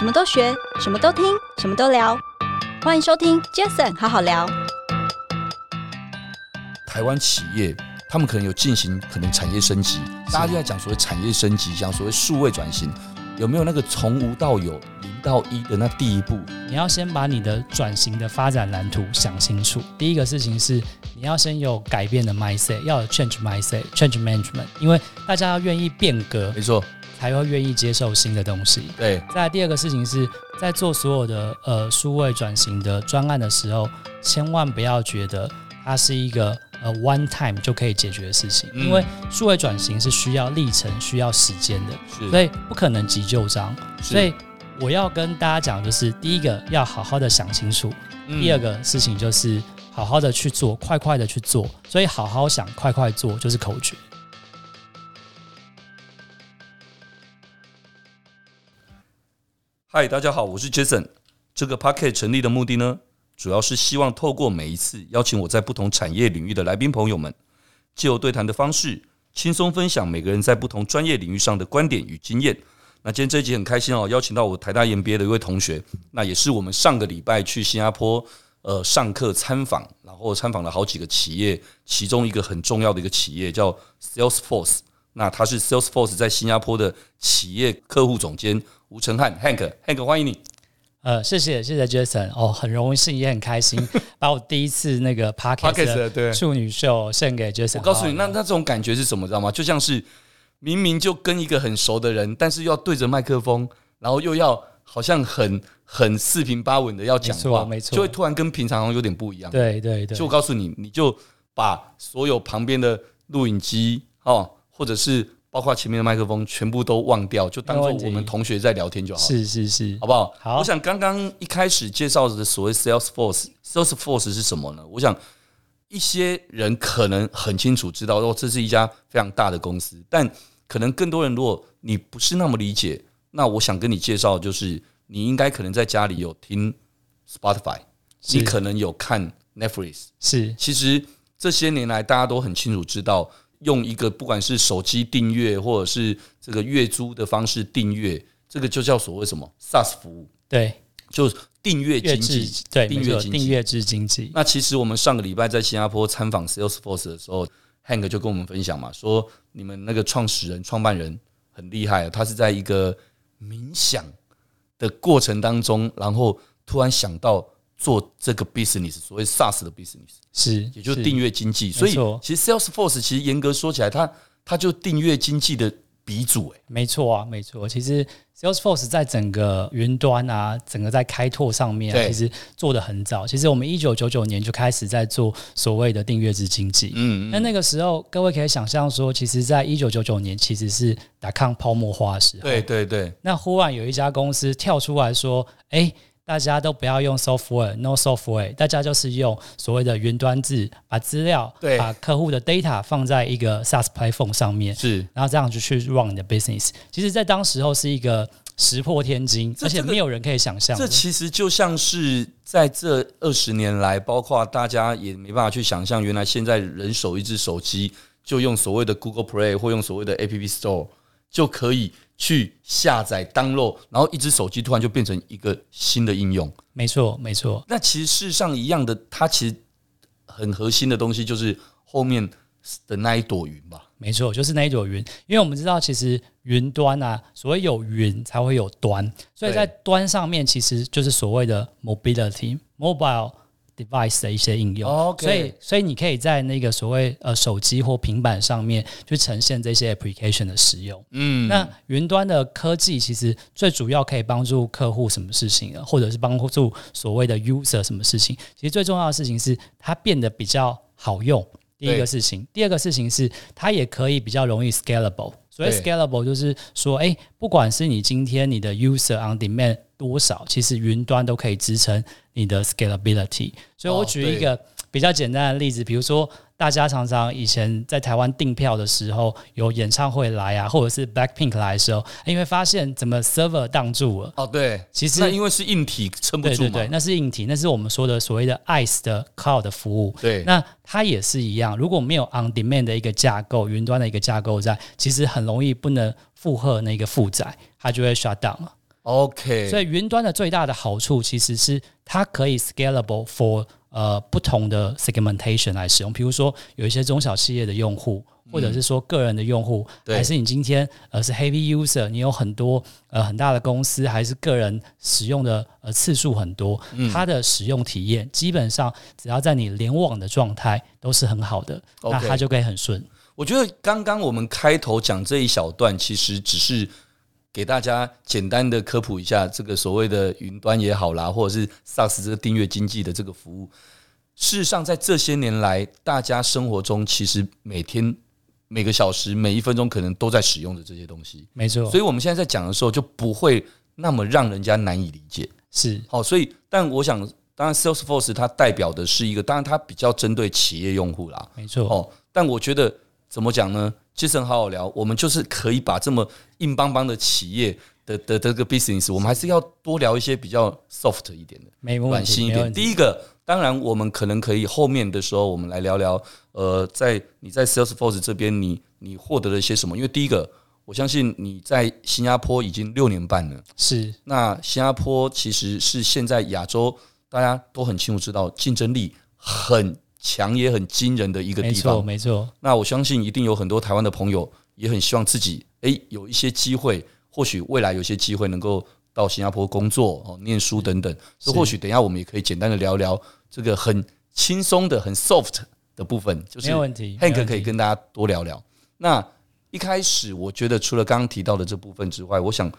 什么都学，什么都听，什么都聊。欢迎收听 Jason 好好聊。台湾企业他们可能有进行可能产业升级，大家就在讲所谓产业升级，讲所谓数位转型，有没有那个从无到有、零到一的那第一步？你要先把你的转型的发展蓝图想清楚。第一个事情是，你要先有改变的 mindset，要有 change mindset，change management，因为大家要愿意变革，没错，才会愿意接受新的东西。对。再来第二个事情是在做所有的呃数位转型的专案的时候，千万不要觉得它是一个。呃，one time 就可以解决的事情，嗯、因为数位转型是需要历程、需要时间的，所以不可能急就章。所以我要跟大家讲，就是第一个要好好的想清楚，嗯、第二个事情就是好好的去做，快快的去做。所以好好想，快快做就是口诀。嗨，大家好，我是 Jason。这个 Podcast 成立的目的呢，主要是希望透过每一次邀请我在不同产业领域的来宾朋友们，借由对谈的方式，轻松分享每个人在不同专业领域上的观点与经验。那今天这一集很开心哦，邀请到我台大 MBA 的一位同学，那也是我们上个礼拜去新加坡呃上课参访，然后参访了好几个企业，其中一个很重要的一个企业叫 Salesforce，那他是 Salesforce 在新加坡的企业客户总监吴成翰 Hank，Hank 欢迎你。呃，谢谢谢谢 Jason 哦，很荣幸也很开心，把我第一次那个 Podcast 的处女秀献给 Jason。我告诉你，那那这种感觉是什么，知道吗？就像是明明就跟一个很熟的人，但是又要对着麦克风，然后又要好像很很四平八稳的要讲话，没错，就会突然跟平常有点不一样。对对对，就我告诉你，你就把所有旁边的录影机哦，或者是。包括前面的麦克风全部都忘掉，就当做我们同学在聊天就好了。是是是，好不好？好。我想刚刚一开始介绍的所谓 Salesforce，Salesforce 是什么呢？我想一些人可能很清楚知道，哦，这是一家非常大的公司，但可能更多人如果你不是那么理解，那我想跟你介绍，就是你应该可能在家里有听 Spotify，你可能有看 Netflix，是。其实这些年来，大家都很清楚知道。用一个不管是手机订阅或者是这个月租的方式订阅，这个就叫所谓什么 SaaS 服务？对，就订阅经济，对，订阅订阅制经济。那其实我们上个礼拜在新加坡参访 Salesforce 的时候，Hank 就跟我们分享嘛，说你们那个创始人、创办人很厉害，他是在一个冥想的过程当中，然后突然想到。做这个 business，所谓 SaaS 的 business 是，也就是订阅经济。所以其实 Salesforce 其实严格说起来，它它就订阅经济的鼻祖。哎，没错啊，没错。其实 Salesforce 在整个云端啊，整个在开拓上面，其实做得很早。其实我们一九九九年就开始在做所谓的订阅制经济。嗯，那那个时候，各位可以想象说，其实在一九九九年，其实是打康泡沫化的时候。对对对。那忽然有一家公司跳出来说：“哎。”大家都不要用 software，no software，大家就是用所谓的云端制，把资料、对把客户的 data 放在一个 SaaS platform 上面，是，然后这样就去 run 你的 business。其实，在当时候是一个石破天惊，而且没有人可以想象。这其实就像是在这二十年来，包括大家也没办法去想象，原来现在人手一只手机，就用所谓的 Google Play 或用所谓的 App Store 就可以。去下载、download，然后一只手机突然就变成一个新的应用。没错，没错。那其实事实上一样的，它其实很核心的东西就是后面的那一朵云吧。没错，就是那一朵云。因为我们知道，其实云端啊，所谓有云才会有端，所以在端上面其实就是所谓的 mobility，mobile。Device 的一些应用.所以所以你可以在那个所谓呃手机或平板上面去呈现这些 application 的使用。嗯，那云端的科技其实最主要可以帮助客户什么事情呢？或者是帮助所谓的 user 什么事情？其实最重要的事情是它变得比较好用。第一个事情，第二个事情是它也可以比较容易 scalable。所以 scalable 就是说，哎，不管是你今天你的 user on demand 多少，其实云端都可以支撑你的 scalability。所以我举一个比较简单的例子，比如说。大家常常以前在台湾订票的时候，有演唱会来啊，或者是 Blackpink 来的时候，因为发现怎么 server 挡住了。哦，对，其实那因为是硬体撑不住嘛。对对对，那是硬体，那是我们说的所谓的 IaaS 的 Cloud 的服务。对，那它也是一样，如果没有 On Demand 的一个架构，云端的一个架构在，其实很容易不能负荷那个负载，它就会 shut down 了。OK，所以云端的最大的好处其实是它可以 scalable for 呃不同的 segmentation 来使用。比如说有一些中小企业的用户，或者是说个人的用户，嗯、还是你今天呃是 heavy user，你有很多呃很大的公司，还是个人使用的呃次数很多，嗯、它的使用体验基本上只要在你联网的状态都是很好的那它就可以很顺。我觉得刚刚我们开头讲这一小段，其实只是。给大家简单的科普一下，这个所谓的云端也好啦，或者是 SaaS 这个订阅经济的这个服务，事实上在这些年来，大家生活中其实每天每个小时每一分钟可能都在使用的这些东西，没错。所以我们现在在讲的时候，就不会那么让人家难以理解。是，好，所以但我想，当然 Salesforce 它代表的是一个，当然它比较针对企业用户啦，没错。哦，但我觉得怎么讲呢？其实很好好聊，我们就是可以把这么硬邦邦的企业的的这个 business，我们还是要多聊一些比较 soft 一点的，没问题，软性一点。第一个，当然我们可能可以后面的时候，我们来聊聊，呃，在你在 Salesforce 这边，你你获得了一些什么？因为第一个，我相信你在新加坡已经六年半了，是。那新加坡其实是现在亚洲大家都很清楚知道，竞争力很。强也很惊人的一个地方，没错，没错。那我相信一定有很多台湾的朋友也很希望自己诶有一些机会，或许未来有些机会能够到新加坡工作哦、念书等等。所以或许等一下我们也可以简单的聊聊这个很轻松的、很 soft 的部分，就是 Hank 可以跟大家多聊聊。那一开始我觉得除了刚刚提到的这部分之外，我想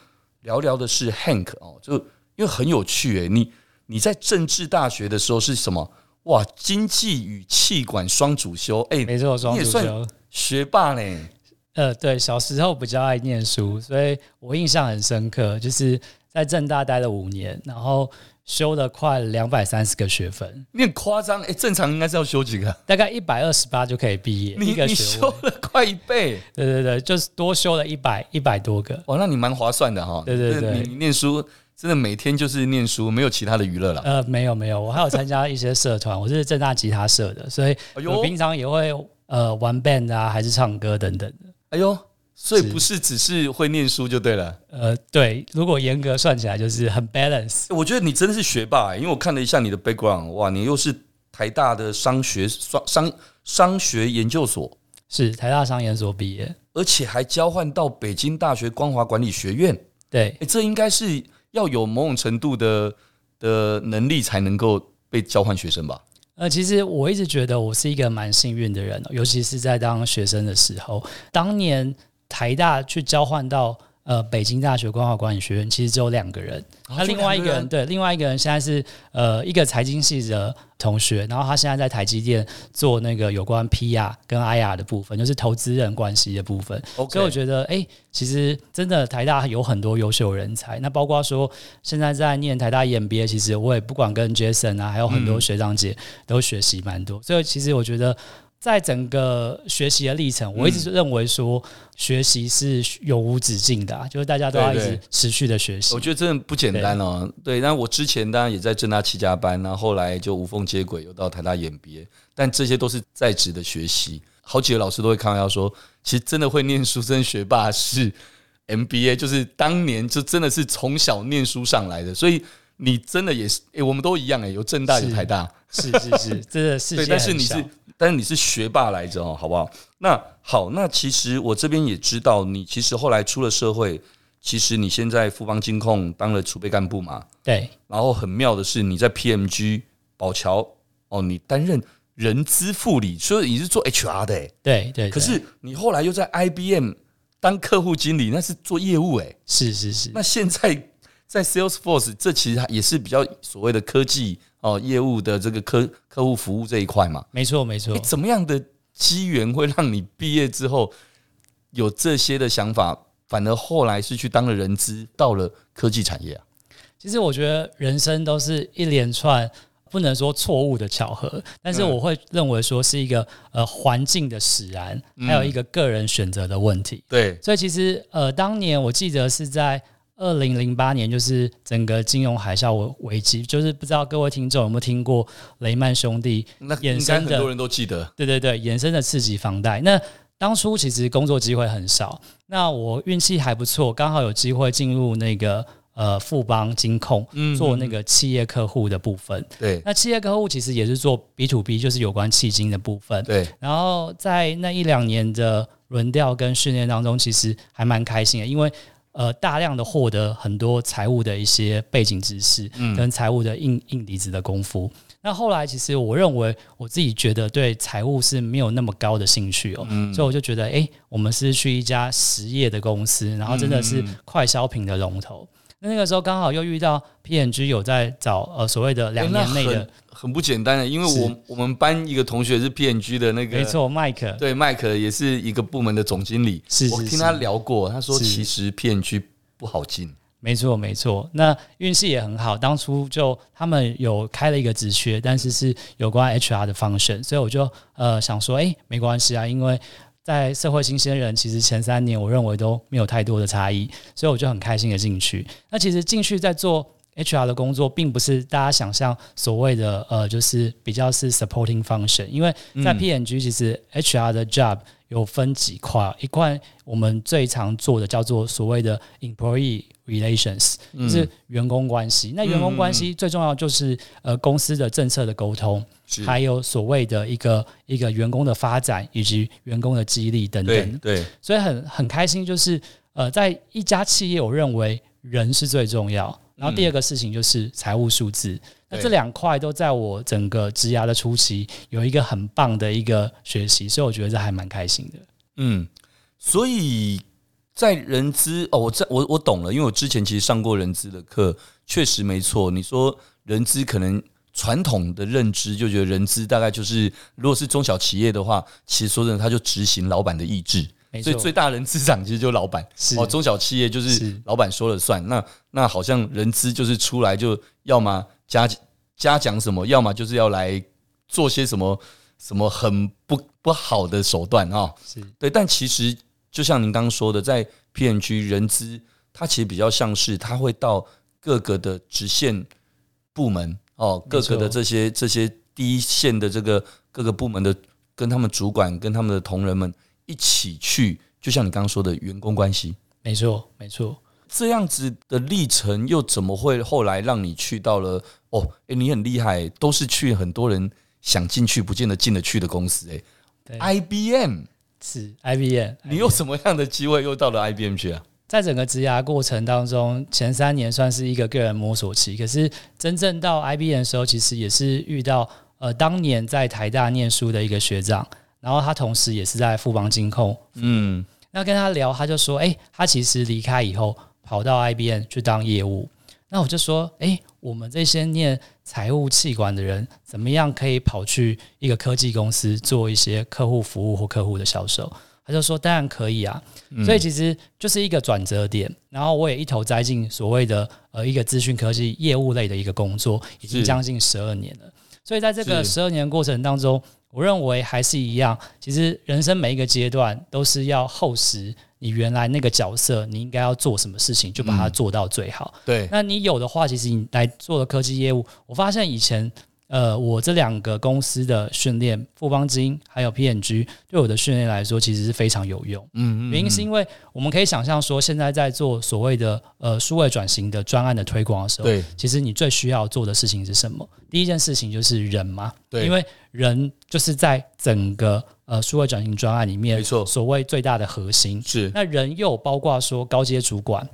聊聊的是 Hank 哦，就因为很有趣诶，你你在政治大学的时候是什么？哇，经济与气管双主修，哎、欸，没错，双主修，学霸呢。呃，对，小时候比较爱念书，所以我印象很深刻，就是在政大待了五年，然后修了快两百三十个学分。你很夸张，哎、欸，正常应该是要修几个？大概一百二十八就可以毕业。你你修了快一倍，对对对，就是多修了一百一百多个。哇，那你蛮划算的哈。对对对，你，你念书。真的每天就是念书，没有其他的娱乐了。呃，没有没有，我还有参加一些社团，我是正大吉他社的，所以我平常也会呃玩 band 啊，还是唱歌等等的。哎呦，所以不是只是会念书就对了。呃，对，如果严格算起来，就是很 balance。我觉得你真的是学霸，欸，因为我看了一下你的 background，哇，你又是台大的商学商商商学研究所，是台大商研所毕业，而且还交换到北京大学光华管理学院。对，欸，这应该是。要有某种程度的的能力才能够被交换学生吧？呃，其实我一直觉得我是一个蛮幸运的人，尤其是在当学生的时候，当年台大去交换到。呃，北京大学光华管理学院其实只有两个人，那、哦、另外一个人对，另外一个人现在是呃一个财经系的同学，然后他现在在台积电做那个有关 PR 跟 IR 的部分，就是投资人关系的部分。所以我觉得，哎、欸，其实真的台大有很多优秀人才。那包括说现在在念台大 EMBA，其实我也不管跟 Jason 啊，还有很多学长姐都学习蛮多。所以其实我觉得。在整个学习的历程，我一直认为说学习是永无止境的，啊，就是大家都要一直持续的学习。我觉得真的不简单哦。对，那我之前当然也在正大七家班，然后后来就无缝接轨，又到台大演毕业，但这些都是在职的学习。好几个老师都会开玩笑说，其实真的会念书、真学霸是 MBA，就是当年就真的是从小念书上来的。所以你真的也是，诶，我们都一样诶，有正大有台大，是是是，是，真的是。对，但是你是。但是你是学霸来着哦，好不好？那好，那其实我这边也知道，你其实后来出了社会，其实你现在富邦金控当了储备干部嘛？对。然后很妙的是，你在 PMG 宝桥哦，你担任人资副理，所以你是做 HR 的，欸，对，对对。可是你后来又在 IBM 当客户经理，那是做业务哎。是是是。那现在在 Salesforce，这其实也是比较所谓的科技。哦，业务的这个客客户服务这一块嘛，没错没错。怎么样的机缘会让你毕业之后有这些的想法，反而后来是去当了人资，到了科技产业啊？其实我觉得人生都是一连串不能说错误的巧合，但是我会认为说是一个呃环境的使然，还有一个个人选择的问题。对，所以其实呃当年我记得是在。二零零八年就是整个金融海啸危危机，就是不知道各位听众有没有听过雷曼兄弟衍生的，很多人都记得。对对对，衍生的次级房贷。那当初其实工作机会很少，那我运气还不错，刚好有机会进入那个呃富邦金控做那个企业客户的部分。对，那企业客户其实也是做 B to B，就是有关企金的部分。对，然后在那一两年的轮调跟训练当中，其实还蛮开心的，因为呃大量的获得很多财务的一些背景知识，跟财务的硬硬底子的功夫。那后来，其实我认为我自己觉得对财务是没有那么高的兴趣哦，嗯、所以我就觉得，哎，我们是去一家实业的公司，然后真的是快消品的龙头。那、嗯、那个时候刚好又遇到 P N G 有在找呃所谓的两年内的很，不简单的，因为我我们班一个同学是 P&G 的那个，没错，麦克，对，麦克也是一个部门的总经理，是，是，是我听他聊过，他说其实 P&G 不好进。没错，没错。那运气也很好，当初就他们有开了一个职缺，但是是有关 HR 的 function，所以我就呃想说，哎，没关系啊，因为在社会新鲜人，其实前三年我认为都没有太多的差异，所以我就很开心的进去。那其实进去在做 HR 的工作，并不是大家想象所谓的呃，就是比较是 supporting function，因为在 P N G 其实 HR 的 job。有分几块，一块我们最常做的叫做所谓的 employee relations，就是员工关系。嗯、那员工关系最重要就是呃公司的政策的沟通，是还有所谓的一个一个员工的发展以及员工的激励等等。对，对所以很很开心，就是呃在一家企业，我认为人是最重要。然后第二个事情就是财务数字。那这两块都在我整个职涯的初期有一个很棒的一个学习，所以我觉得这还蛮开心的。嗯，所以在人资哦，我在我我懂了，因为我之前其实上过人资的课，确实没错。你说人资可能传统的认知就觉得人资大概就是，如果是中小企业的话，其实说真的，他就执行老板的意志。所以最大人资长其实就是老板。哦，中小企业就是老板说了算。那那好像人资就是出来就要么。嘉嘉奖什么？要么就是要来做些什么什么很不不好的手段啊？是对，但其实就像您刚刚说的，在 P&G 人资，它其实比较像是它会到各个的直线部门哦，各个的这些这些第一线的这个各个部门的跟他们主管跟他们的同仁们一起去，就像你刚刚说的员工关系，没错，没错。这样子的历程又怎么会后来让你去到了？哦，诶，你很厉害，都是去很多人想进去不见得进得去的公司，诶对，IBM 是 IBM，你有什么样的机会又到了 IBM 去啊？在整个职涯过程当中，前三年算是一个个人摸索期，可是真正到 IBM 的时候，其实也是遇到呃当年在台大念书的一个学长，然后他同时也是在富邦金控，嗯，那跟他聊，他就说，诶，他其实离开以后跑到 IBM 去当业务。那我就说，诶，我们这些念财务企管的人，怎么样可以跑去一个科技公司做一些客户服务或客户的销售？他就说，当然可以啊。嗯、所以其实就是一个转折点。然后我也一头栽进所谓的呃一个资讯科技业务类的一个工作，已经将近十二年了。是所以在这个十二年过程当中，我认为还是一样。其实人生每一个阶段都是要厚实。你原来那个角色，你应该要做什么事情，就把它做到最好。嗯、对，那你有的话，其实你来做的科技业务，我发现以前，呃，我这两个公司的训练，富邦金还有 PNG，对我的训练来说，其实是非常有用。嗯，嗯嗯。原因是因为我们可以想象说，现在在做所谓的呃数位转型的专案的推广的时候，对，其实你最需要做的事情是什么？第一件事情就是人嘛，对，因为人就是在整个。呃，数位转型专案里面，没错，所谓最大的核心是那人又包括说高阶主管、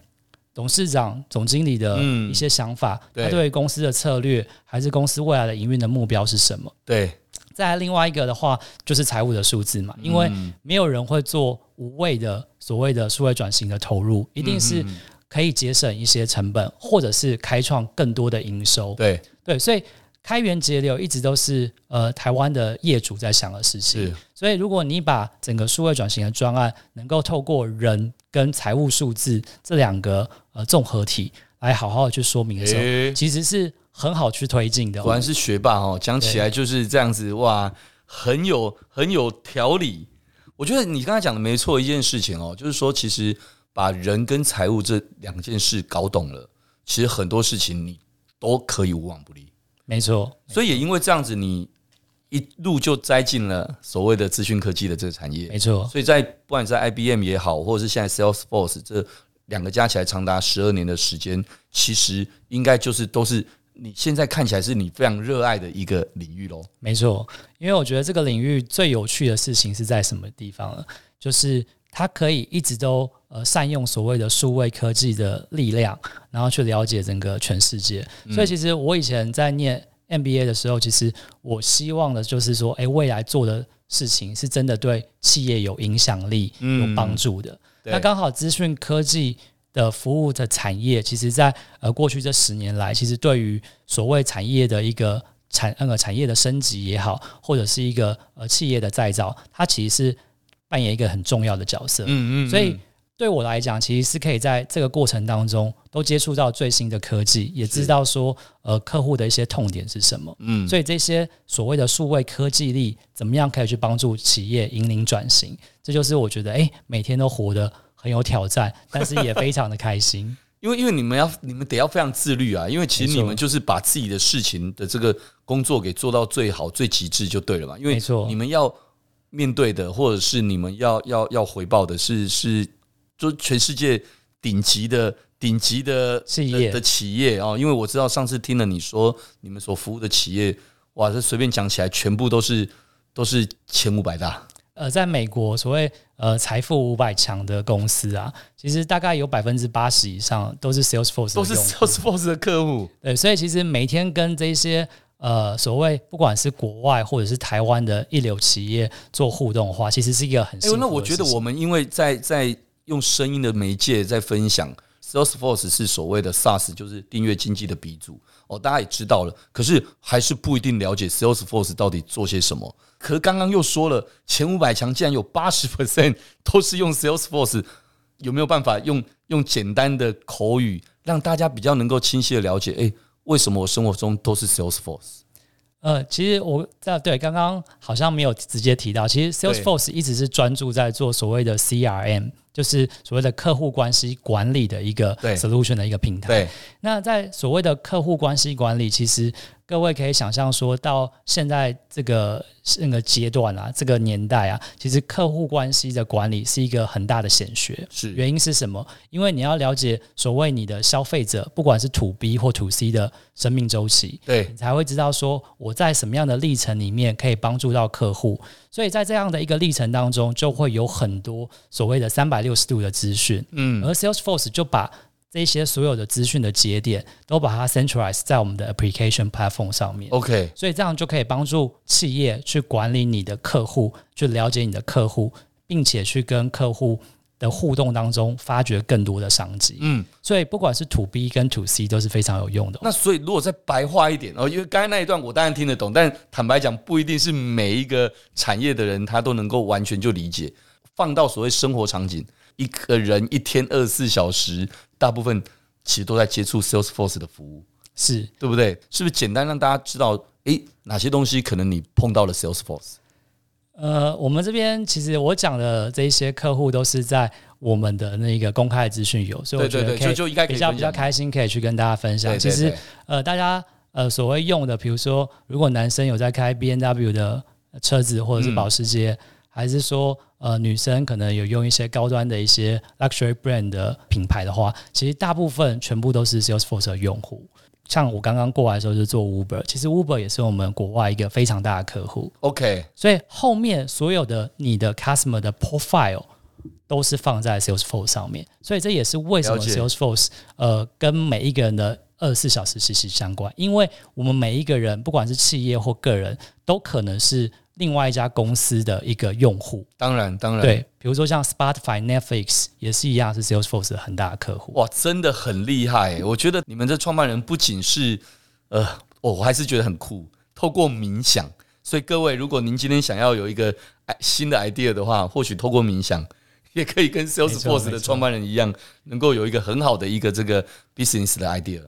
董事长、总经理的一些想法，他对公司的策略还是公司未来的营运的目标是什么？对。再来另外一个的话，就是财务的数字嘛，因为没有人会做无谓的所谓的数位转型的投入，一定是可以节省一些成本，或者是开创更多的营收。对对，所以。开源节流一直都是呃台湾的业主在想的事情，是所以如果你把整个数位转型的专案能够透过人跟财务数字这两个呃综合体来好好的去说明的时候，欸、其实是很好去推进的。果然是学霸哦，讲起来就是这样子哇，很有很有条理。我觉得你刚才讲的没错，一件事情哦，就是说其实把人跟财务这两件事搞懂了，其实很多事情你都可以无往不利。没错，所以也因为这样子，你一路就栽进了所谓的资讯科技的这个产业。没错，所以在不管在 IBM 也好，或者是现在 Salesforce 这两个加起来长达十二年的时间，其实应该就是都是你现在看起来是你非常热爱的一个领域喽。没错，因为我觉得这个领域最有趣的事情是在什么地方呢？就是它可以一直都呃善用所谓的数位科技的力量，然后去了解整个全世界。所以其实我以前在念 MBA 的时候，其实我希望的就是说，诶，未来做的事情是真的对企业有影响力、有帮助的。那刚好资讯科技的服务的产业，其实在呃过去这十年来，其实对于所谓产业的一个产那个产业的升级也好，或者是一个呃企业的再造，它其实是扮演一个很重要的角色。嗯嗯，所以。对我来讲，其实是可以在这个过程当中都接触到最新的科技，也知道说呃客户的一些痛点是什么。嗯，所以这些所谓的数位科技力，怎么样可以去帮助企业引领转型？这就是我觉得哎，每天都活得很有挑战，但是也非常的开心。因为因为你们要你们得要非常自律啊，因为其实你们就是把自己的事情的这个工作给做到最好最极致就对了嘛。因为没错，你们要面对的或者是你们要要要回报的是是。就全世界顶级的顶级的企业的企业哦，因为我知道上次听了你说你们所服务的企业，哇，这随便讲起来全部都是都是前五百大。呃，在美国所谓呃财富五百强的公司啊，其实大概有百分之八十以上都是 Salesforce，都是 Salesforce 的客户。对，所以其实每天跟这些呃所谓不管是国外或者是台湾的一流企业做互动的话，其实是一个很……哎，那我觉得我们因为在在。用声音的媒介在分享，Salesforce 是所谓的 SaaS，就是订阅经济的鼻祖哦，大家也知道了。可是还是不一定了解 Salesforce 到底做些什么。可是刚刚又说了，前五百强竟然有八十 percent 都是用 Salesforce，有没有办法用用简单的口语让大家比较能够清晰的了解？诶，为什么我生活中都是 Salesforce？呃，其实我在对刚刚好像没有直接提到，其实 Salesforce 一直是专注在做所谓的 CRM，就是所谓的客户关系管理的一个 solution 的一个平台。对，那在所谓的客户关系管理，其实。各位可以想象，说到现在这个那个阶段啊，这个年代啊，其实客户关系的管理是一个很大的显学。是原因是什么？因为你要了解所谓你的消费者，不管是 To B 或 To C 的生命周期，对，你才会知道说我在什么样的历程里面可以帮助到客户。所以在这样的一个历程当中，就会有很多所谓的三百六十度的资讯。嗯，而 Salesforce 就把这些所有的资讯的节点都把它 centralize 在我们的 application platform 上面。OK，所以这样就可以帮助企业去管理你的客户，去了解你的客户，并且去跟客户的互动当中发掘更多的商机。嗯，所以不管是 to B 跟 to C 都是非常有用的。那所以如果再白话一点哦，因为刚才那一段我当然听得懂，但坦白讲不一定是每一个产业的人他都能够完全就理解。放到所谓生活场景。一个人一天二十四小时，大部分其实都在接触 Salesforce 的服务，是对不对？是不是简单让大家知道，诶，哪些东西可能你碰到了 Salesforce？呃，我们这边其实我讲的这一些客户都是在我们的那个公开的资讯有，所以我觉得可以就应该比较比较开心，可以去跟大家分享。其实呃，大家呃所谓用的，比如说如果男生有在开 B N W 的车子或者是保时捷。嗯还是说，呃，女生可能有用一些高端的一些 luxury brand 的品牌的话，其实大部分全部都是 Salesforce 的用户。像我刚刚过来的时候就做 Uber，其实 Uber 也是我们国外一个非常大的客户。OK，所以后面所有的你的 customer 的 profile 都是放在 Salesforce 上面，所以这也是为什么 Salesforce 呃跟每一个人的二十四小时息息相关，因为我们每一个人不管是企业或个人，都可能是。另外一家公司的一个用户，当然当然，对，比如说像 Spotify、Netflix 也是一样，是 Salesforce 的很大的客户。哇，真的很厉害！我觉得你们这创办人不仅是，呃，我还是觉得很酷。透过冥想，所以各位，如果您今天想要有一个新的 idea 的话，或许透过冥想，也可以跟 Salesforce 的创办人一样，能够有一个很好的一个这个 business 的 idea。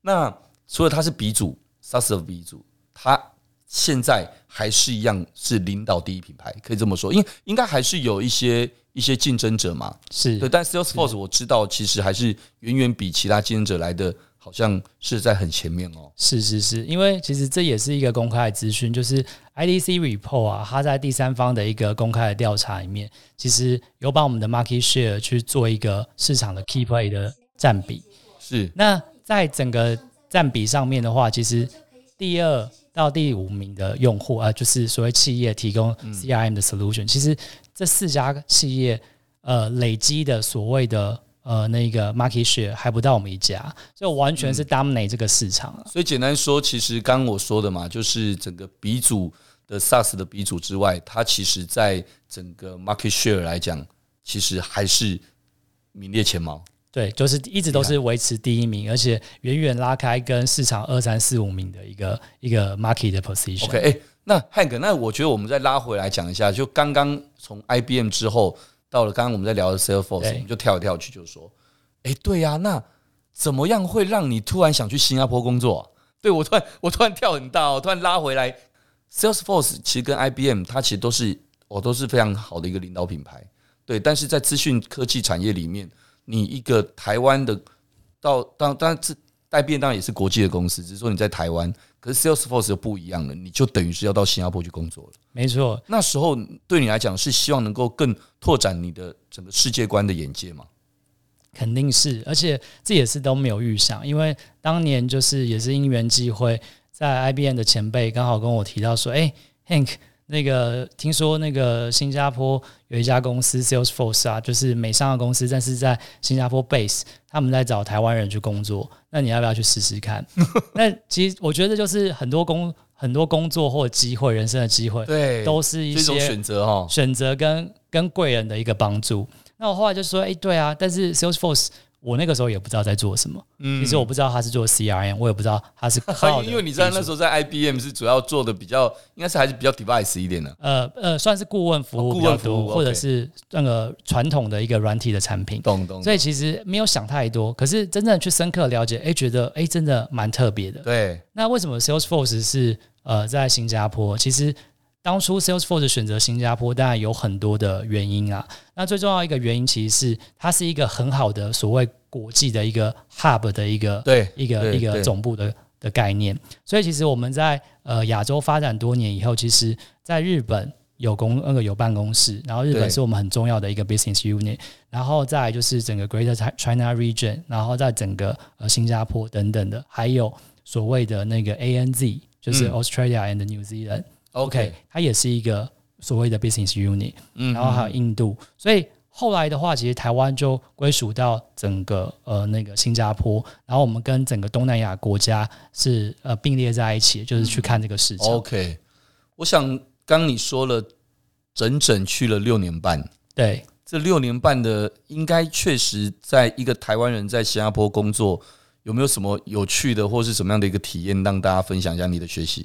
那除了他是鼻祖，SaaS 的鼻祖，他。现在还是一样是领导第一品牌，可以这么说，因为应该还是有一些一些竞争者嘛，是对。但 Salesforce 我知道，其实还是远远比其他竞争者来的好像是在很前面哦。是是是，因为其实这也是一个公开的资讯，就是 IDC report 啊，它在第三方的一个公开的调查里面，其实有把我们的 market share 去做一个市场的 key play 的占比。是，那在整个占比上面的话，其实第二到第五名的用户啊，就是所谓企业提供 CRM 的 solution，、嗯、其实这四家企业呃累积的所谓的呃那个 market share 还不到我们一家，所以完全是 dominate 这个市场、嗯。所以简单说，其实刚刚我说的嘛，就是整个鼻祖的 SaaS 的鼻祖之外，它其实在整个 market share 来讲，其实还是名列前茅。对，就是一直都是维持第一名，而且远远拉开跟市场二三四五名的一个一个 market 的 position。OK，哎，那 Hank，那我觉得我们再拉回来讲一下，就刚刚从 IBM 之后到了刚刚我们在聊的 Salesforce，我们就跳来跳去，就是说，哎，对呀、啊，那怎么样会让你突然想去新加坡工作、啊？对我突然我突然跳很大哦，突然拉回来，Salesforce 其实跟 IBM 它其实都是我都是非常好的一个领导品牌，对，但是在资讯科技产业里面。你一个台湾的到当当然这代便当然也是国际的公司，只是说你在台湾，可是 Salesforce 又不一样了，你就等于是要到新加坡去工作了。没错，那时候对你来讲是希望能够更拓展你的整个世界观的眼界吗？肯定是，而且这也是都没有预想，因为当年就是也是因缘际会，在 IBM 的前辈刚好跟我提到说，哎，Hank。那个听说那个新加坡有一家公司 Salesforce 啊，就是美商的公司，但是在新加坡 base，他们在找台湾人去工作。那你要不要去试试看？那其实我觉得就是很多工很多工作或机会，人生的机会，对，都是一些选择哈，选择跟跟贵人的一个帮助。那我后来就说，哎，对啊，但是 Salesforce。我那个时候也不知道在做什么，嗯，其实我不知道他是做 CRM，我也不知道他是 靠。因为你知道那时候在 IBM 是主要做的比较，应该是还是比较 device 一点的。呃呃，算是顾问服务比较多，哦、或者是那个传统的一个软体的产品。懂懂。所以其实没有想太多，可是真正去深刻了解，哎，觉得哎真的蛮特别的。对。那为什么 Salesforce 是呃在新加坡？其实。当初 Salesforce 选择新加坡，当然有很多的原因啊。那最重要一个原因，其实是它是一个很好的所谓国际的一个 hub 的一个对一个一个总部的的概念。所以其实我们在呃亚洲发展多年以后，其实在日本有公那个有办公室，然后日本是我们很重要的一个 business unit，然后再来就是整个 Greater China Region，然后在整个呃新加坡等等的，还有所谓的那个 ANZ，就是 Australia and New Zealand。OK，它也是一个所谓的 business unit，嗯，然后还有印度，所以后来的话，其实台湾就归属到整个呃那个新加坡，然后我们跟整个东南亚国家是呃并列在一起，就是去看这个市场。OK，我想刚你说了，整整去了六年半，对，这六年半的应该确实在一个台湾人在新加坡工作，有没有什么有趣的或是什么样的一个体验，让大家分享一下你的学习？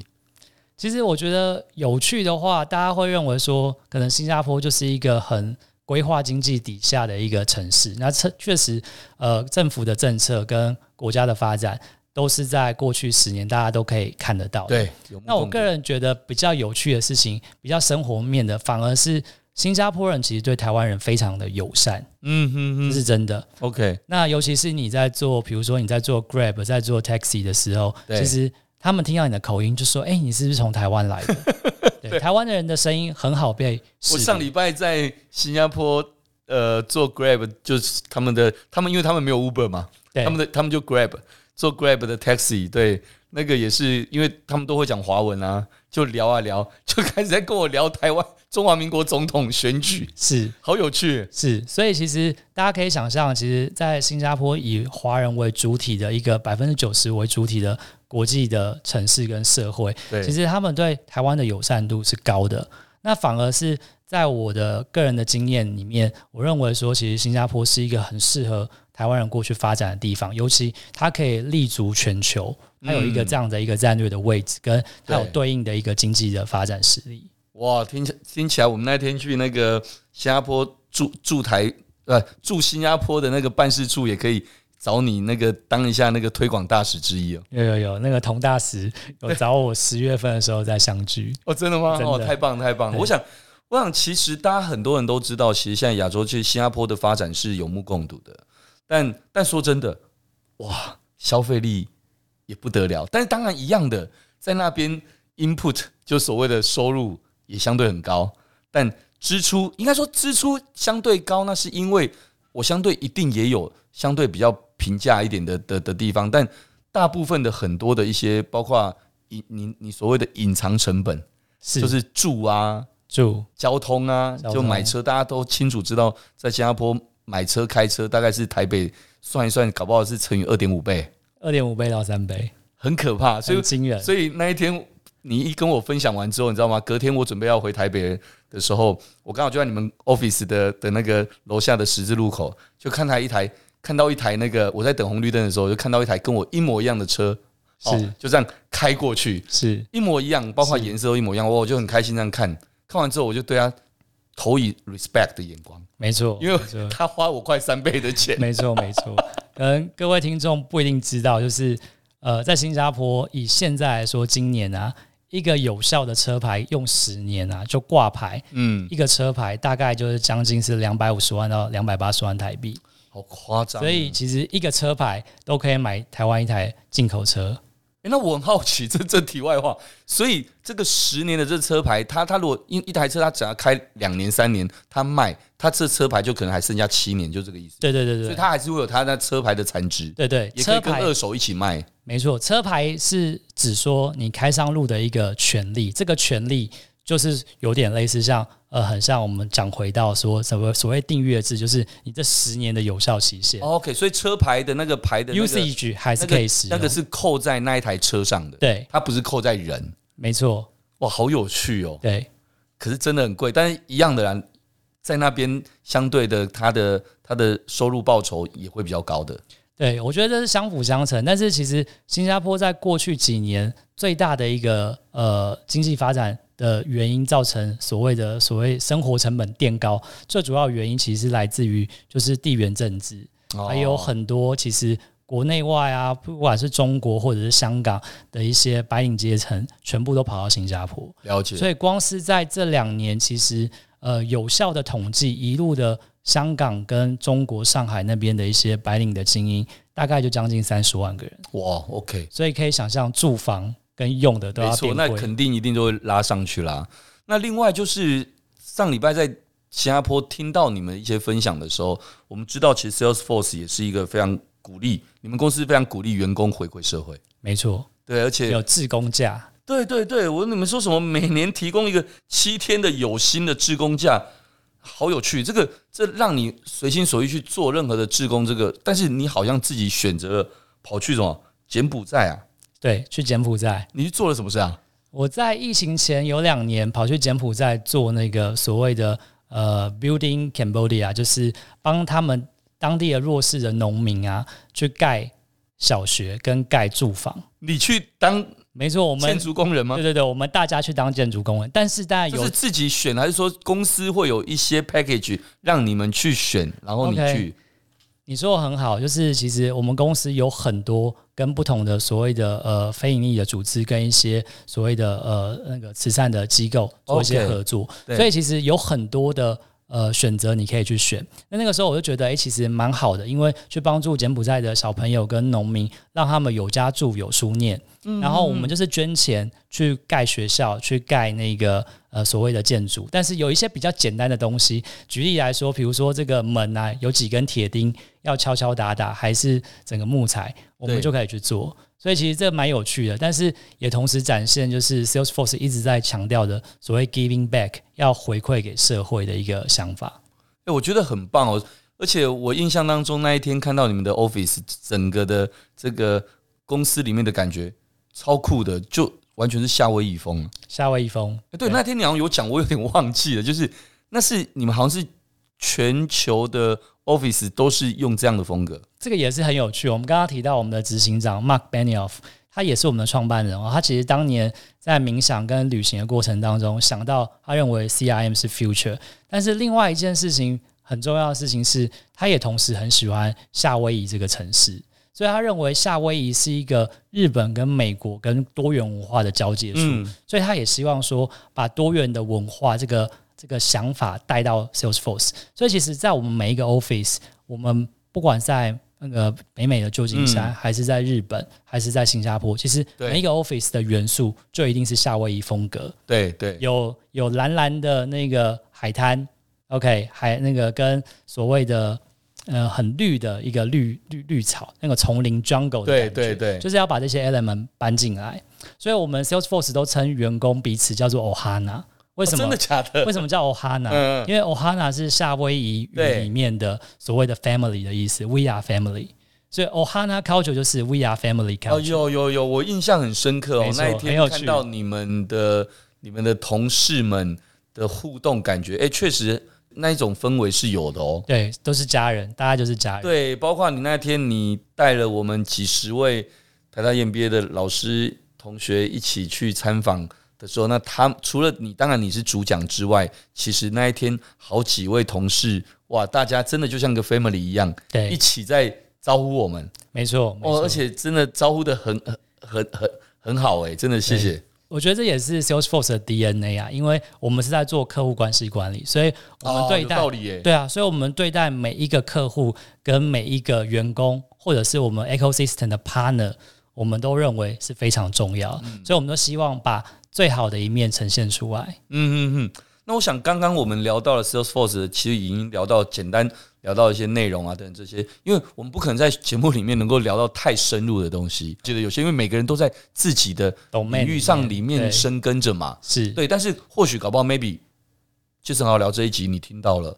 其实我觉得有趣的话，大家会认为说，可能新加坡就是一个很规划经济底下的一个城市。那确确实，呃，政府的政策跟国家的发展都是在过去十年大家都可以看得到的。对，那我个人觉得比较有趣的事情，比较生活面的，反而是新加坡人其实对台湾人非常的友善。嗯哼哼，这是真的。OK，那尤其是你在做，比如说你在做 Grab，在做 Taxi 的时候，其实。他们听到你的口音，就说：“哎、欸，你是不是从台湾来的？”对，台湾的人的声音很好被。我上礼拜在新加坡，呃，做 Grab，就是他们的，他们因为他们没有 Uber 嘛，对，他们的他们就 Grab 做 Grab 的 Taxi，对，那个也是因为他们都会讲华文啊，就聊啊聊，就开始在跟我聊台湾中华民国总统选举，是好有趣，是，所以其实大家可以想象，其实，在新加坡以华人为主体的一个百分之九十为主体的。国际的城市跟社会，其实他们对台湾的友善度是高的。那反而是在我的个人的经验里面，我认为说，其实新加坡是一个很适合台湾人过去发展的地方，尤其它可以立足全球，它有一个这样的一个战略的位置，跟它有对应的一个经济的发展实力。哇，听起听起来，我们那天去那个新加坡驻驻台呃驻新加坡的那个办事处也可以。找你那个当一下那个推广大使之一哦，有有有，那个童大使有找我十月份的时候再相聚 哦，真的吗？哦，太棒太棒！我想我想，其实大家很多人都知道，其实现在亚洲其实新加坡的发展是有目共睹的，但但说真的，哇，消费力也不得了。但是当然一样的，在那边 input 就所谓的收入也相对很高，但支出应该说支出相对高，那是因为我相对一定也有相对比较平价一点的的的地方，但大部分的很多的一些包括隐你你所谓的隐藏成本，是就是住啊。住交通啊，就买车，大家都清楚知道，在新加坡买车开车大概是台北算一算，搞不好是乘以二点五倍，二点五倍到三倍，很可怕，所以惊人。所以那一天你一跟我分享完之后，你知道吗？隔天我准备要回台北的时候，我刚好就在你们 office 的的那个楼下的十字路口，就看他一台，看到一台那个我在等红绿灯的时候，就看到一台跟我一模一样的车，是、哦、就这样开过去，是一模一样，包括颜色都一模一样，我我就很开心这样看。看完之后，我就对他投以 respect 的眼光。没错，因为他花我快三倍的钱。没错，没错。可能各位听众不一定知道，就是呃，在新加坡以现在来说，今年啊，一个有效的车牌用十年啊就挂牌，嗯，一个车牌大概就是将近是两百五十万到两百八十万台币，好夸张。所以其实一个车牌都可以买台湾一台进口车。欸、那我很好奇，这这题外话，所以这个十年的这车牌，它它如果一一台车，它只要开两年三年，它卖，它这车牌就可能还剩下七年，就这个意思。对对对对，所以它还是会有它那车牌的残值。对对，也可以跟二手一起卖。没错，车牌是指说你开上路的一个权利，这个权利。就是有点类似像呃，很像我们讲回到说什么所谓订阅制，就是你这十年的有效期限。OK，所以车牌的那个牌的 usage 还是可以使用，那个是扣在那一台车上的，对，它不是扣在人。没错，哇，好有趣哦。对，可是真的很贵，但是一样的人在那边相对的，他的他的收入报酬也会比较高的。对，我觉得这是相辅相成。但是其实新加坡在过去几年最大的一个呃经济发展。的原因造成所谓的所谓生活成本垫高，最主要原因其实是来自于就是地缘政治，还有很多其实国内外啊，不管是中国或者是香港的一些白领阶层，全部都跑到新加坡。了解。所以光是在这两年，其实呃有效的统计，一路的香港跟中国上海那边的一些白领的精英，大概就将近三十万个人。哇，OK。所以可以想象住房。跟用的都要变贵，那肯定一定都会拉上去啦。那另外就是上礼拜在新加坡听到你们一些分享的时候，我们知道其实 Salesforce 也是一个非常鼓励你们公司非常鼓励员工回馈社会。没错，对，而且有自工假。对对对，我你们说什么每年提供一个七天的有薪的志工假，好有趣。这个这让你随心所欲去做任何的志工，这个但是你好像自己选择了跑去什么柬埔寨啊？对，去柬埔寨，你去做了什么事啊？我在疫情前有两年跑去柬埔寨做那个所谓的呃 Building Cambodia，就是帮他们当地的弱势的农民啊去盖小学跟盖住房。你去当没错，我们建筑工人吗？对对对，我们大家去当建筑工人，但是大家有是自己选，还是说公司会有一些 package 让你们去选，然后你去？Okay. 你说的很好，就是其实我们公司有很多跟不同的所谓的呃非盈利的组织，跟一些所谓的呃那个慈善的机构做一些合作，Okay, 所以其实有很多的呃选择你可以去选。那那个时候我就觉得，哎、欸，其实蛮好的，因为去帮助柬埔寨的小朋友跟农民，让他们有家住有书念。然后我们就是捐钱去盖学校，去盖那个呃所谓的建筑。但是有一些比较简单的东西，举例来说，比如说这个门啊，有几根铁钉要敲敲打打，还是整个木材，我们就可以去做。所以其实这蛮有趣的，但是也同时展现就是 Salesforce 一直在强调的所谓 giving back，要回馈给社会的一个想法。哎，我觉得很棒哦！而且我印象当中那一天看到你们的 Office 整个的这个公司里面的感觉。超酷的，就完全是夏威夷风。夏威夷风，欸、对，那天你好像有讲，我有点忘记了。就是那是你们好像是全球的 office 都是用这样的风格。这个也是很有趣。我们刚刚提到我们的执行长 Mark Benioff，他也是我们的创办人哦。他其实当年在冥想跟旅行的过程当中，想到他认为 CRM 是 future。但是另外一件事情很重要的事情是，他也同时很喜欢夏威夷这个城市。所以他认为夏威夷是一个日本跟美国跟多元文化的交界处，嗯、所以他也希望说把多元的文化这个这个想法带到 Salesforce。所以其实，在我们每一个 Office，我们不管在那个北美的旧金山，嗯、还是在日本，还是在新加坡，其实每一个 office 的元素就一定是夏威夷风格。对对，有有蓝蓝的那个海滩，OK，还那个跟所谓的呃很绿的一个绿绿绿草，那个丛林 jungle 的感觉，对对对，就是要把这些 element 搬进来。所以我们 Salesforce 都称员工彼此叫做 Ohana。为什么？哦、真的假的？为什么叫 Ohana？、嗯、因为 Ohana 是夏威夷语里面的所谓的 family 的意思，We are family。所以 Ohana culture 就是 We are family culture。哦，有有有，我印象很深刻哦。那一天看到你们的你们的同事们的互动，感觉哎，确实那一种氛围是有的哦。对，都是家人，大家就是家人。对，包括你那天你带了我们几十位台大 EMBA 的老师同学一起去参访。的时候，那他除了你，当然你是主讲之外，其实那一天好几位同事，哇，大家真的就像个 family 一样，对，一起在招呼我们，没错，哦，而且真的招呼的很很很很好哎，真的谢谢。我觉得这也是 Salesforce 的 DNA 啊，因为我们是在做客户关系管理，所以我们对待、对啊，所以我们对待每一个客户跟每一个员工，或者是我们 ecosystem 的 partner，我们都认为是非常重要，嗯、所以我们都希望把。最好的一面呈现出来。嗯嗯嗯。那我想，刚刚我们聊到了 Salesforce，其实已经聊到简单聊到一些内容啊等等这些，因为我们不可能在节目里面能够聊到太深入的东西。觉得有些，因为每个人都在自己的领域上里面深耕着嘛，是对。但是或许搞不好，maybe 就正好聊这一集，你听到了，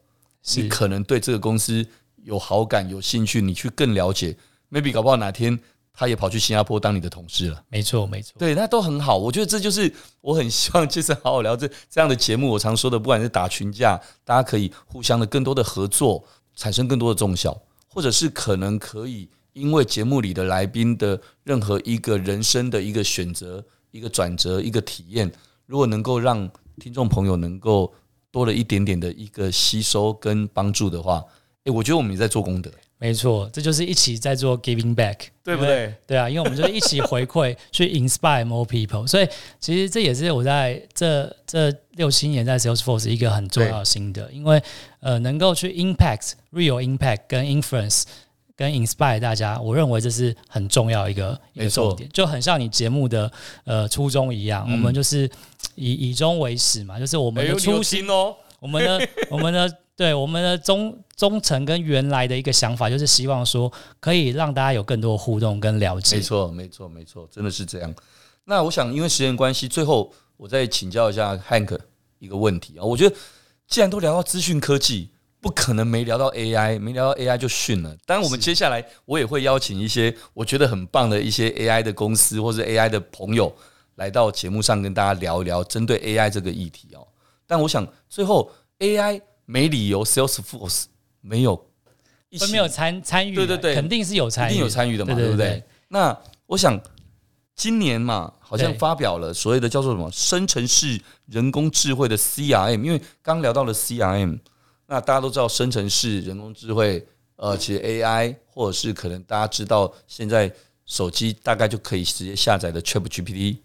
你可能对这个公司有好感、有兴趣，你去更了解。maybe 搞不好哪天。他也跑去新加坡当你的同事了，没错没错，对，那都很好。我觉得这就是我很希望，就是好好聊这这样的节目。我常说的，不管是打群架，大家可以互相的更多的合作，产生更多的重效，或者是可能可以因为节目里的来宾的任何一个人生的一个选择、一个转折、一个体验，如果能够让听众朋友能够多了一点点的一个吸收跟帮助的话，诶，我觉得我们也在做功德。没错，这就是一起在做 giving back，对不对？对啊，因为我们就一起回馈，去 inspire more people。所以其实这也是我在这这六七年在 Salesforce 一个很重要的心得，因为呃，能够去 impact real impact 跟 influence 跟 inspire 大家，我认为这是很重要一个一个重点，就很像你节目的呃初衷一样，我们就是以以终为始嘛，就是我们的初心哦，我们的我们的。对我们的忠忠诚跟原来的一个想法，就是希望说可以让大家有更多的互动跟了解。没错，没错，没错，真的是这样。那我想，因为时间关系，最后我再请教一下 Hank 一个问题啊。我觉得既然都聊到资讯科技，不可能没聊到 AI，没聊到 AI 就逊了。当然，我们接下来我也会邀请一些我觉得很棒的一些 AI 的公司或者 AI 的朋友来到节目上跟大家聊一聊针对 AI 这个议题哦。但我想最后 AI。没理由，Salesforce 没有一起。没有参参与，对对对，肯定是有参与，一定有参与的嘛，对不对？那我想今年嘛，好像发表了所谓的叫做什么生成式人工智慧的 CRM，因为刚聊到了 CRM，那大家都知道生成式人工智慧，呃，其实 AI 或者是可能大家知道现在手机大概就可以直接下载的 ChatGPT，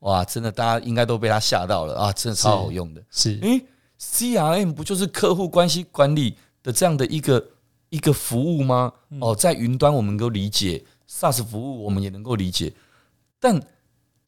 哇，真的大家应该都被它吓到了啊，真的超好用的，是，诶 CRM 不就是客户关系管理的这样的一个一个服务吗？哦，在云端我们能够理解，SaaS 服务我们也能够理解，但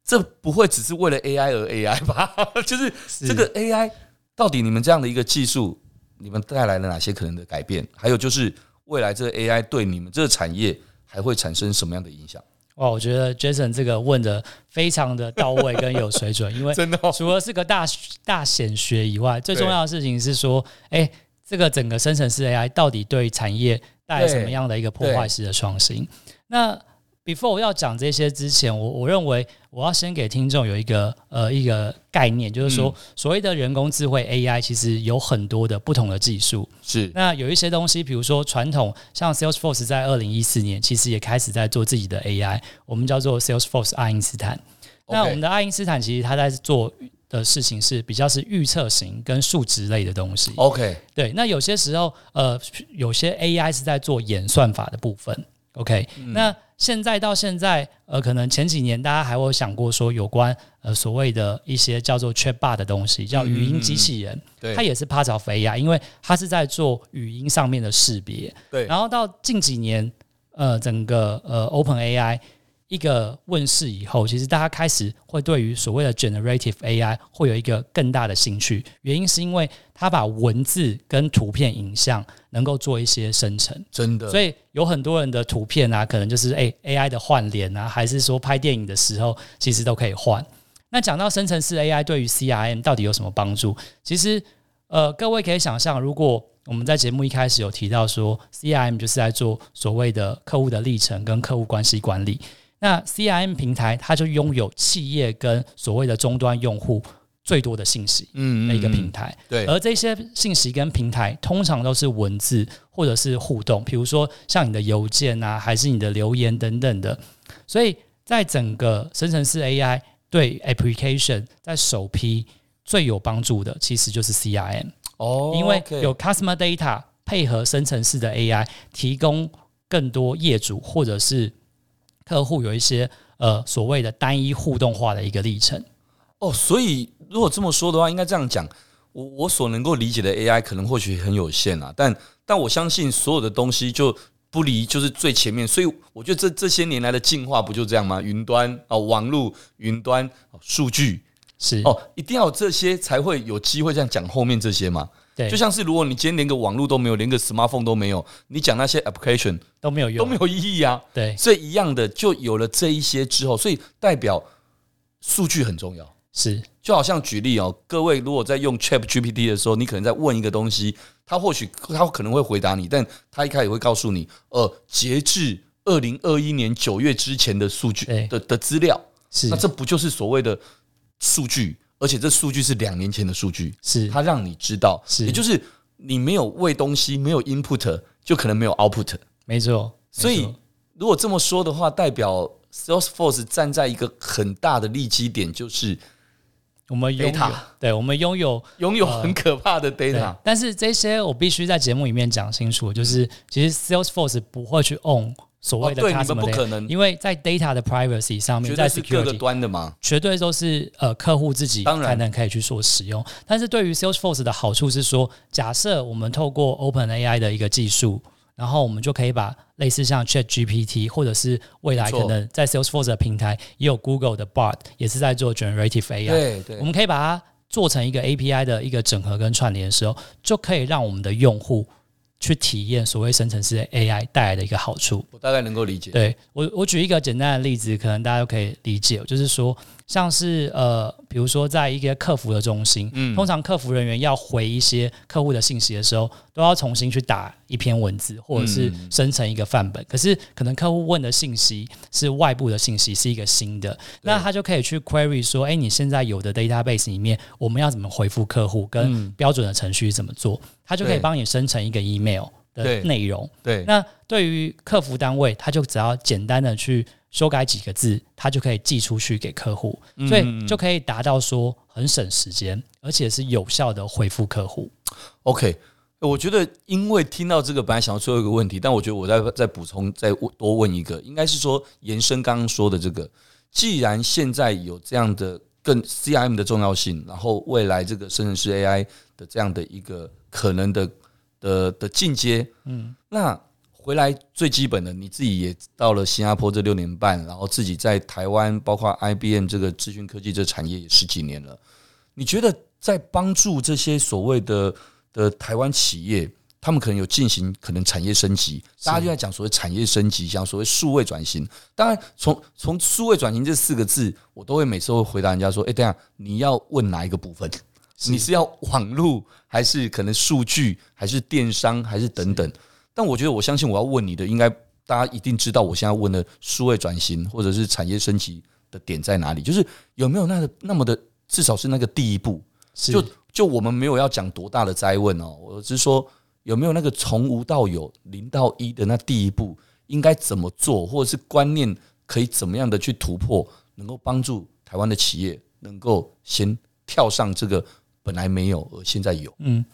这不会只是为了 AI 而 AI 吧？就是这个 AI 到底你们这样的一个技术，你们带来了哪些可能的改变？还有就是未来这个 AI 对你们这个产业还会产生什么样的影响？哇，我觉得 Jason 这个问的非常的到位跟有水准，因为 真的除了是个大大显学以外，最重要的事情是说，哎，这个整个生成式 AI 到底对产业带来什么样的一个破坏式的创新？那 before 我要讲这些之前，我我认为我要先给听众有一个呃一个概念，就是说所谓的人工智慧 AI 其实有很多的不同的技术。是那有一些东西，比如说传统像 Salesforce 在二零一四年其实也开始在做自己的 AI，我们叫做 Salesforce 爱因斯坦。那我们的爱因斯坦其实他在做的事情是比较是预测型跟数值类的东西。OK，对。那有些时候呃有些 AI 是在做演算法的部分。OK，、嗯、那现在到现在，呃，可能前几年大家还会想过说有关呃所谓的一些叫做 Chatbot 的东西，叫语音机器人，嗯、它也是 part of AI，因为它是在做语音上面的识别。对，然后到近几年，呃整个呃 Open AI 一个问世以后，其实大家开始会对于所谓的 Generative AI 会有一个更大的兴趣。原因是因为它把文字跟图片、影像能够做一些生成，真的。所以有很多人的图片啊，可能就是诶 AI 的换脸啊，还是说拍电影的时候，其实都可以换。那讲到生成式 AI 对于 CRM 到底有什么帮助？其实呃，各位可以想象，如果我们在节目一开始有提到说，CRM 就是在做所谓的客户的历程跟客户关系管理。那 CRM 平台，它就拥有企业跟所谓的终端用户最多的信息，嗯，的一个平台。对，而这些信息跟平台通常都是文字或者是互动，比如说像你的邮件啊，还是你的留言等等的。所以在整个生成式 AI 对 application 在首批最有帮助的，其实就是 CRM 哦，因为有 customer data 配合生成式的 AI，提供更多业主或者是客户有一些呃所谓的单一互动化的一个历程哦，所以如果这么说的话，应该这样讲，我我所能够理解的 AI 可能或许很有限啊，但但我相信所有的东西就不离就是最前面，所以我觉得这这些年来的进化不就这样吗？云端啊、哦，网络、云端、数据是哦，一定要有这些才会有机会这样讲后面这些嘛。就像是如果你今天连个网络都没有，连个 smartphone 都没有，你讲那些 application 都没有用，都没有意义啊。对，所以一样的，就有了这一些之后，所以代表数据很重要。是，就好像举例哦，各位如果在用 ChatGPT 的时候，你可能在问一个东西，他或许他可能会回答你，但他一开始会告诉你，呃，截至二零二一年九月之前的数据的的资料，是，那这不就是所谓的数据？而且这数据是两年前的数据，是它让你知道，是也就是你没有喂东西，没有 input，就可能没有 output。没错，所以如果这么说的话，代表 Salesforce 站在一个很大的利基点，就是我们拥有，对我们拥有拥有很可怕的 data。但是这些我必须在节目里面讲清楚，就是其实 Salesforce 不会去 own。所谓的 customer data，不可能，因为在 data 的 privacy 上面，在 security 各个端的嘛，绝对都是呃客户自己才能可以去做使用。但是对于 Salesforce 的好处是说，假设我们透过 OpenAI 的一个技术，然后我们就可以把类似像 ChatGPT，或者是未来可能在 Salesforce 的平台也有 Google 的 Bard，也是在做 Generative AI。对对，我们可以把它做成一个 API 的一个整合跟串联的时候，就可以让我们的用户。去体验所谓生成式 AI 带来的一个好处，我大概能够理解。对，我，我举一个简单的例子，可能大家都可以理解，就是说。像是呃，比如说在一个客服的中心，嗯，通常客服人员要回一些客户的信息的时候，都要重新去打一篇文字，或者是生成一个范本。可是可能客户问的信息是外部的信息，是一个新的，那他就可以去 query 说，哎，你现在有的 database 里面，我们要怎么回复客户，跟标准的程序怎么做，他就可以帮你生成一个 email 的内容。对，那对于客服单位，他就只要简单的去。修改几个字，它就可以寄出去给客户，所以就可以达到说很省时间，而且是有效的回复客户。OK，我觉得因为听到这个，本来想要最后一个问题，但我觉得我再再补充，再多问一个，应该是说延伸刚刚说的这个，既然现在有这样的更 CRM 的重要性，然后未来这个生成式 AI 的这样的一个可能的的的进阶，嗯，那。回来最基本的，你自己也到了新加坡这六年半，然后自己在台湾，包括 IBM 这个资讯科技这产业也十几年了。你觉得在帮助这些所谓的的台湾企业，他们可能有进行可能产业升级？大家就在讲所谓产业升级，讲所谓数位转型。当然，从从数位转型这四个字，我都会每次会回答人家说：“哎，等下你要问哪一个部分？你是要网络，还是可能数据，还是电商，还是等等？”但我觉得，我相信我要问你的，应该大家一定知道，我现在问的数位转型或者是产业升级的点在哪里？就是有没有那个那么的，至少是那个第一步。就就我们没有要讲多大的灾问哦，我是说有没有那个从无到有、零到一的那第一步，应该怎么做，或者是观念可以怎么样的去突破，能够帮助台湾的企业能够先跳上这个本来没有而现在有。嗯。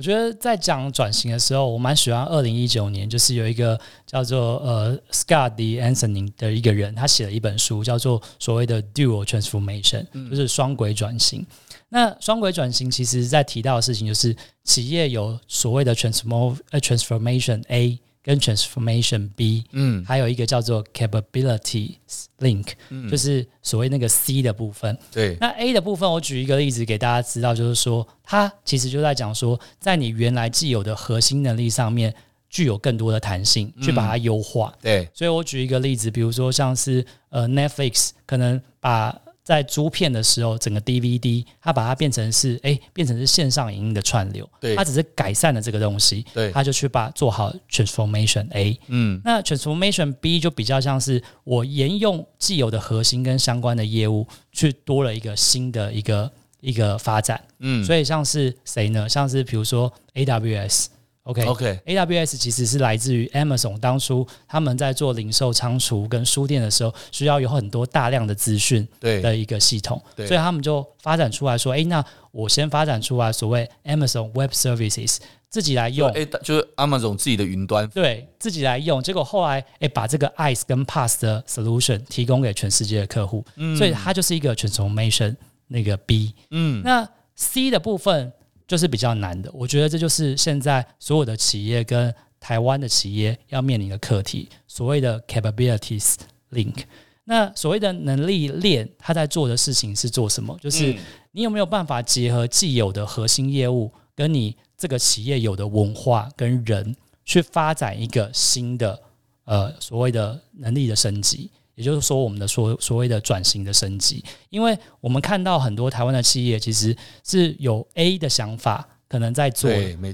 我觉得在讲转型的时候，我蛮喜欢二零一九年，就是有一个叫做呃 Scott D. Anthony 的一个人，他写了一本书，叫做所谓的 Dual Transformation，就是双轨转型。那双轨转型其实在提到的事情，就是企业有所谓的 Transform 呃 Transformation A 跟 transformation B，嗯，还有一个叫做 capability link，嗯，就是所谓那个 C 的部分。对，那 A 的部分，我举一个例子给大家知道，就是说，它其实就在讲说，在你原来既有的核心能力上面，具有更多的弹性，去把它优化。对，所以我举一个例子，比如说像是呃 Netflix 可能把在租片的时候，整个 DVD 它把它变成是哎，变成是线上影音的串流，对，它只是改善了这个东西，对，它就去把做好 transformation A，嗯，那 transformation B 就比较像是我沿用既有的核心跟相关的业务，去多了一个新的一个一个发展，嗯，所以像是谁呢？像是比如说 AWS。OK，OK，AWS 其实是来自于 Amazon，当初他们在做零售仓储跟书店的时候，需要有很多大量的资讯的一个系统，所以他们就发展出来说，哎，那我先发展出来所谓 Amazon Web Services，自己来用，哎，就是 Amazon 自己的云端，对，自己来用，结果后来哎，把这个 IaaS 跟 Pass 的 solution 提供给全世界的客户，嗯，所以它就是一个 transformation 那个 B，嗯，那 C 的部分。就是比较难的，我觉得这就是现在所有的企业跟台湾的企业要面临的课题，所谓的 capabilities link。那所谓的能力链，它在做的事情是做什么？就是你有没有办法结合既有的核心业务，跟你这个企业有的文化跟人，去发展一个新的呃所谓的能力的升级。也就是说，我们的所所谓的转型的升级，因为我们看到很多台湾的企业其实是有 A 的想法，可能在做，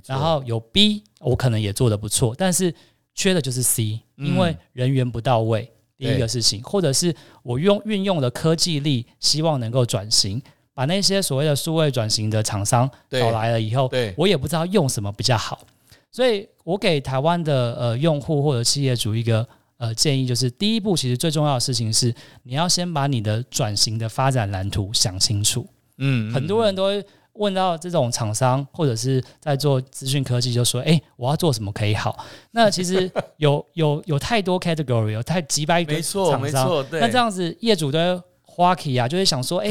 然后有 B，我可能也做的不错，但是缺的就是 C，因为人员不到位，第一个事情，或者是我用运用了科技力，希望能够转型，把那些所谓的数位转型的厂商找来了以后，我也不知道用什么比较好，所以我给台湾的呃用户或者企业主一个。呃，建议就是第一步，其实最重要的事情是，你要先把你的转型的发展蓝图想清楚。嗯，很多人都会问到这种厂商或者是在做资讯科技，就说：“哎，我要做什么可以好？”那其实 有有有太多 category，有太几百个厂商，那这样子业主的花期啊，就会想说：“哎，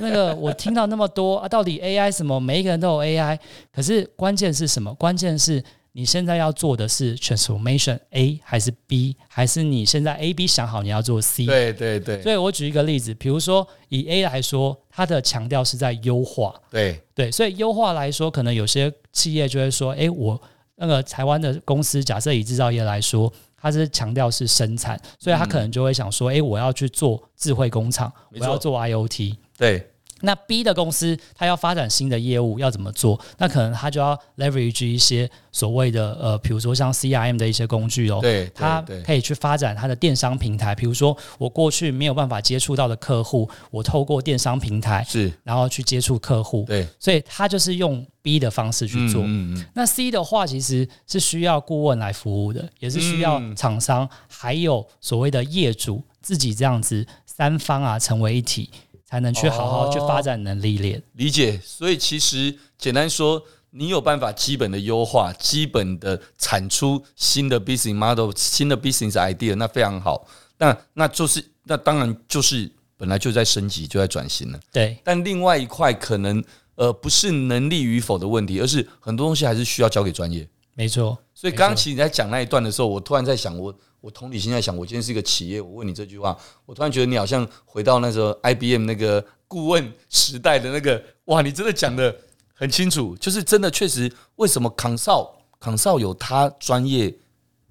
那个我听到那么多啊，到底 AI 什么？每一个人都有 AI，可是关键是什么？关键是。”你现在要做的是 transformation A 还是 B，还是你现在 A、B 想好你要做 C？对对对。所以我举一个例子，比如说以 A 来说，它的强调是在优化。对对，所以优化来说，可能有些企业就会说：“哎，我那个台湾的公司，假设以制造业来说，它是强调是生产，所以它可能就会想说：‘诶，我要去做智慧工厂，我要做 IoT。’对。那 B 的公司，它要发展新的业务，要怎么做？那可能它就要 leverage 一些所谓的呃，比如说像 CRM 的一些工具哦。对，它可以去发展它的电商平台。比如说，我过去没有办法接触到的客户，我透过电商平台是，然后去接触客户。对，所以它就是用 B 的方式去做。嗯嗯。那 C 的话，其实是需要顾问来服务的，也是需要厂商还有所谓的业主自己这样子三方啊成为一体。才能去好好去发展能力链。理解。所以其实简单说，你有办法基本的优化，基本的产出新的 business model、新的 business idea，那非常好。那那就是那当然就是本来就在升级，就在转型了。对。但另外一块可能呃不是能力与否的问题，而是很多东西还是需要交给专业。没错。所以刚刚其实你在讲那一段的时候，我突然在想我。我同理心在想，我今天是一个企业，我问你这句话，我突然觉得你好像回到那时候 IBM 那个顾问时代的那个，哇，你真的讲的很清楚，就是真的确实，为什么 consult consult 有他专业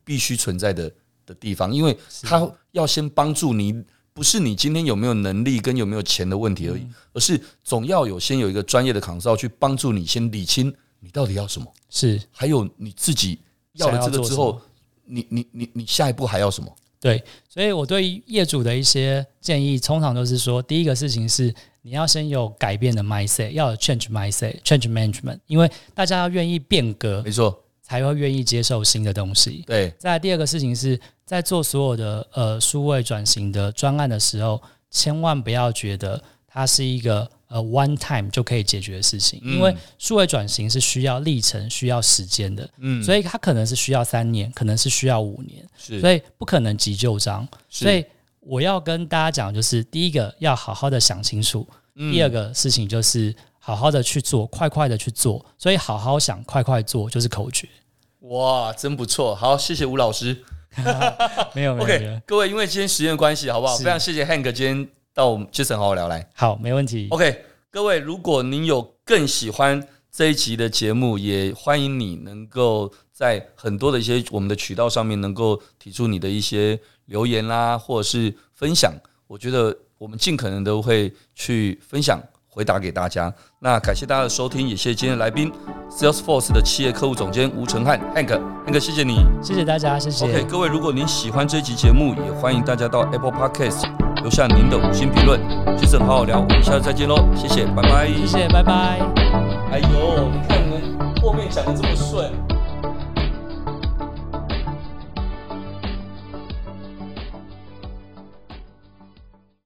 必须存在的的地方，因为他要先帮助你，不是你今天有没有能力跟有没有钱的问题而已，而是总要有先有一个专业的 consult 去帮助你先理清你到底要什么，是，还有你自己要了这个之后。你你你你下一步还要什么？对，所以我对业主的一些建议，通常都是说，第一个事情是你要先有改变的 mindset，要有 change mindset，change management，因为大家要愿意变革，没错，才会愿意接受新的东西。对。再来第二个事情是在做所有的呃数位转型的专案的时候，千万不要觉得它是一个。呃，one time 就可以解决的事情，因为数位转型是需要历程、需要时间的，嗯，所以它可能是需要三年，可能是需要五年，是，所以不可能急就章。所以我要跟大家讲，就是第一个要好好的想清楚，第二个事情就是好好的去做，快快的去做。所以好好想，快快做就是口诀。哇，真不错。好，谢谢吴老师。没 有没有。OK，各位，因为今天时间的关系，好不好？非常谢谢 Hank 今天到我们 Jason 好好聊来。好，没问题。OK，各位，如果您有更喜欢这一集的节目，也欢迎你能够在很多的一些我们的渠道上面，能够提出你的一些留言啦，或者是分享。我觉得我们尽可能都会去分享。回答给大家，那感谢大家的收听，也谢谢今天的来宾，Salesforce 的企业客户总监吴承翰，Hank，Hank，谢谢你，谢谢大家，谢谢。OK，各位，如果您喜欢这期节目，也欢迎大家到 Apple Podcast 留下您的五星评论。Jason 好好聊，我们下次再见喽，谢谢，拜拜，谢谢，拜拜。哎呦，你看你们后面讲的这么顺。